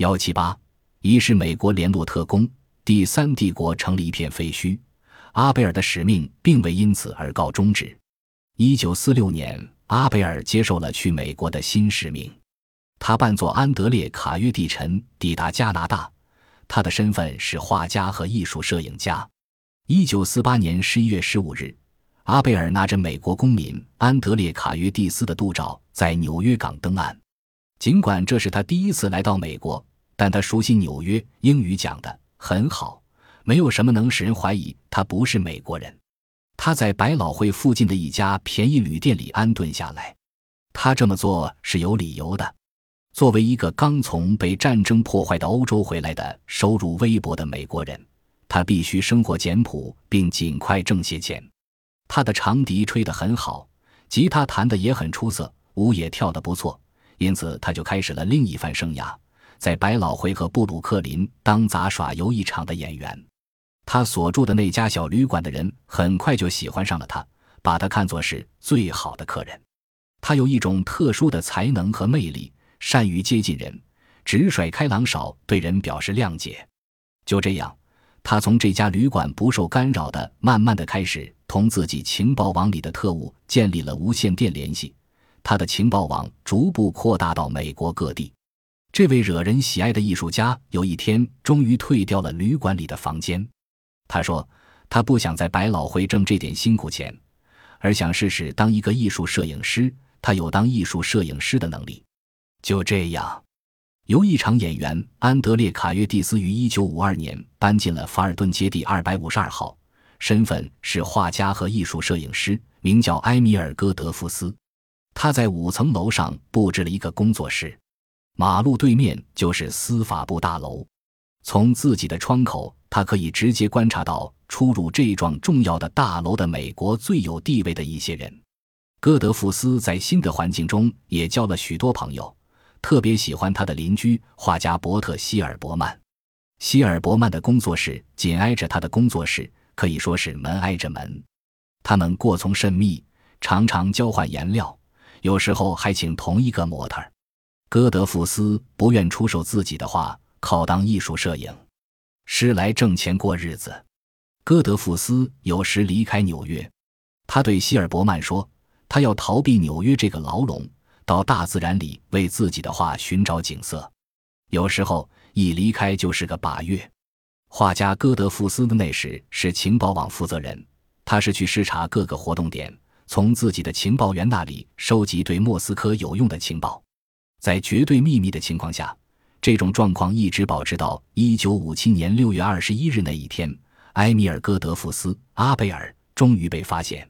幺七八，一是美国联络特工，第三帝国成了一片废墟。阿贝尔的使命并未因此而告终止。一九四六年，阿贝尔接受了去美国的新使命。他扮作安德烈·卡约蒂臣抵达加拿大，他的身份是画家和艺术摄影家。一九四八年十一月十五日，阿贝尔拿着美国公民安德烈·卡约蒂斯的护照在纽约港登岸。尽管这是他第一次来到美国，但他熟悉纽约，英语讲得很好，没有什么能使人怀疑他不是美国人。他在百老汇附近的一家便宜旅店里安顿下来。他这么做是有理由的。作为一个刚从被战争破坏的欧洲回来的、收入微薄的美国人，他必须生活简朴并尽快挣些钱。他的长笛吹得很好，吉他弹得也很出色，舞也跳得不错。因此，他就开始了另一番生涯，在百老汇和布鲁克林当杂耍游艺场的演员。他所住的那家小旅馆的人很快就喜欢上了他，把他看作是最好的客人。他有一种特殊的才能和魅力，善于接近人，直率开朗少，对人表示谅解。就这样，他从这家旅馆不受干扰的，慢慢的开始同自己情报网里的特务建立了无线电联系。他的情报网逐步扩大到美国各地。这位惹人喜爱的艺术家有一天终于退掉了旅馆里的房间。他说：“他不想在百老汇挣这点辛苦钱，而想试试当一个艺术摄影师。他有当艺术摄影师的能力。”就这样，由一场演员安德烈·卡约蒂斯于1952年搬进了法尔顿街第252号，身份是画家和艺术摄影师，名叫埃米尔·戈德夫斯。他在五层楼上布置了一个工作室，马路对面就是司法部大楼。从自己的窗口，他可以直接观察到出入这幢重要的大楼的美国最有地位的一些人。戈德福斯在新的环境中也交了许多朋友，特别喜欢他的邻居画家伯特·希尔伯曼。希尔伯曼的工作室紧挨着他的工作室，可以说是门挨着门。他们过从甚密，常常交换颜料。有时候还请同一个模特儿，戈德福斯不愿出售自己的画，靠当艺术摄影师来挣钱过日子。戈德福斯有时离开纽约，他对希尔伯曼说：“他要逃避纽约这个牢笼，到大自然里为自己的画寻找景色。有时候一离开就是个把月。”画家戈德福斯的那时是情报网负责人，他是去视察各个活动点。从自己的情报员那里收集对莫斯科有用的情报，在绝对秘密的情况下，这种状况一直保持到一九五七年六月二十一日那一天，埃米尔·戈德福斯·阿贝尔终于被发现。